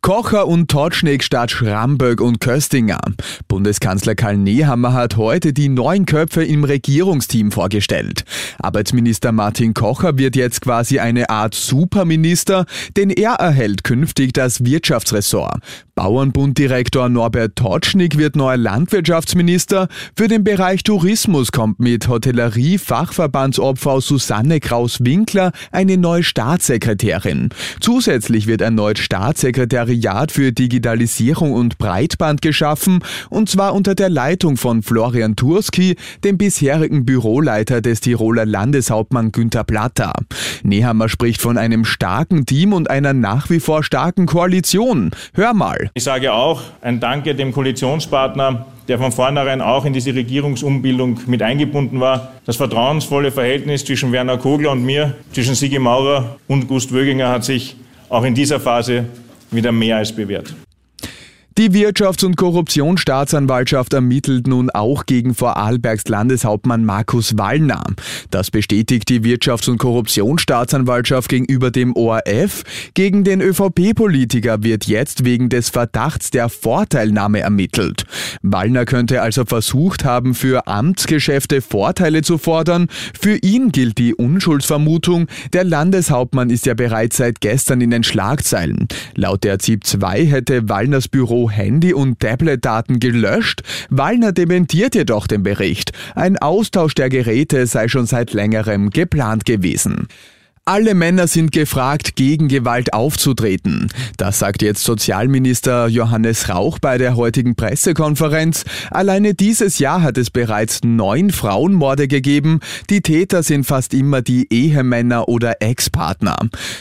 Kocher und Totschneck statt Schramböck und Köstinger. Bundeskanzler Karl Nehammer hat heute die neuen Köpfe im Regierungsteam vorgestellt. Arbeitsminister Martin Kocher wird jetzt quasi eine Art Superminister, denn er erhält künftig das Wirtschaftsressort. Bauernbunddirektor Norbert Totschnig wird neuer Landwirtschaftsminister. Für den Bereich Tourismus kommt mit Hotellerie Fachverbandsobfrau Susanne Kraus-Winkler eine neue Staatssekretärin. Zusätzlich wird erneut Staatssekretariat für Digitalisierung und Breitband geschaffen, und zwar unter der Leitung von Florian Turski, dem bisherigen Büroleiter des Tiroler Landeshauptmann Günther Platter. Nehammer spricht von einem starken Team und einer nach wie vor starken Koalition. Hör mal. Ich sage auch ein Danke dem Koalitionspartner, der von vornherein auch in diese Regierungsumbildung mit eingebunden war. Das vertrauensvolle Verhältnis zwischen Werner Kogler und mir, zwischen Sigi Maurer und Gust Wöginger hat sich auch in dieser Phase wieder mehr als bewährt. Die Wirtschafts- und Korruptionsstaatsanwaltschaft ermittelt nun auch gegen Vorarlbergs Landeshauptmann Markus Wallner. Das bestätigt die Wirtschafts- und Korruptionsstaatsanwaltschaft gegenüber dem ORF. Gegen den ÖVP-Politiker wird jetzt wegen des Verdachts der Vorteilnahme ermittelt. Wallner könnte also versucht haben, für Amtsgeschäfte Vorteile zu fordern. Für ihn gilt die Unschuldsvermutung. Der Landeshauptmann ist ja bereits seit gestern in den Schlagzeilen. Laut der ZIP 2 hätte Wallners Büro Handy- und Tablet-Daten gelöscht. Wallner dementiert jedoch den Bericht. Ein Austausch der Geräte sei schon seit längerem geplant gewesen. Alle Männer sind gefragt, gegen Gewalt aufzutreten. Das sagt jetzt Sozialminister Johannes Rauch bei der heutigen Pressekonferenz. Alleine dieses Jahr hat es bereits neun Frauenmorde gegeben. Die Täter sind fast immer die Ehemänner oder Ex-Partner.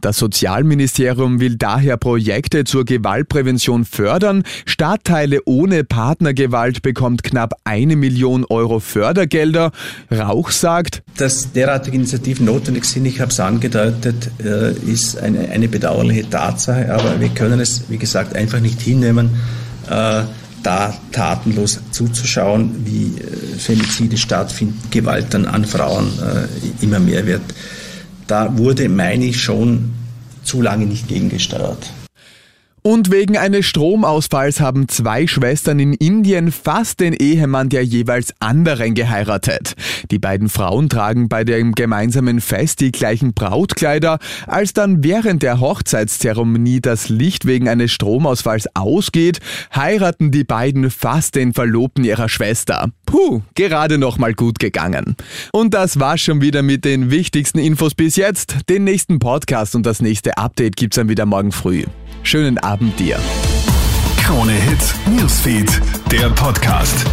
Das Sozialministerium will daher Projekte zur Gewaltprävention fördern. Stadtteile ohne Partnergewalt bekommt knapp eine Million Euro Fördergelder. Rauch sagt, dass derartige Initiativen notwendig sind, ich habe es angedeutet, äh, ist eine, eine bedauerliche Tatsache, aber wir können es, wie gesagt, einfach nicht hinnehmen, äh, da tatenlos zuzuschauen, wie äh, Femizide stattfinden, Gewalt dann an Frauen immer mehr wird. Da wurde, meine ich, schon zu lange nicht gegengesteuert. Und wegen eines Stromausfalls haben zwei Schwestern in Indien fast den Ehemann der jeweils anderen geheiratet. Die beiden Frauen tragen bei dem gemeinsamen Fest die gleichen Brautkleider. Als dann während der Hochzeitszeremonie das Licht wegen eines Stromausfalls ausgeht, heiraten die beiden fast den Verlobten ihrer Schwester. Puh, gerade noch mal gut gegangen. Und das war's schon wieder mit den wichtigsten Infos bis jetzt. Den nächsten Podcast und das nächste Update gibt's dann wieder morgen früh. Schönen Abend dir. Krone Hits, Newsfeed, der Podcast.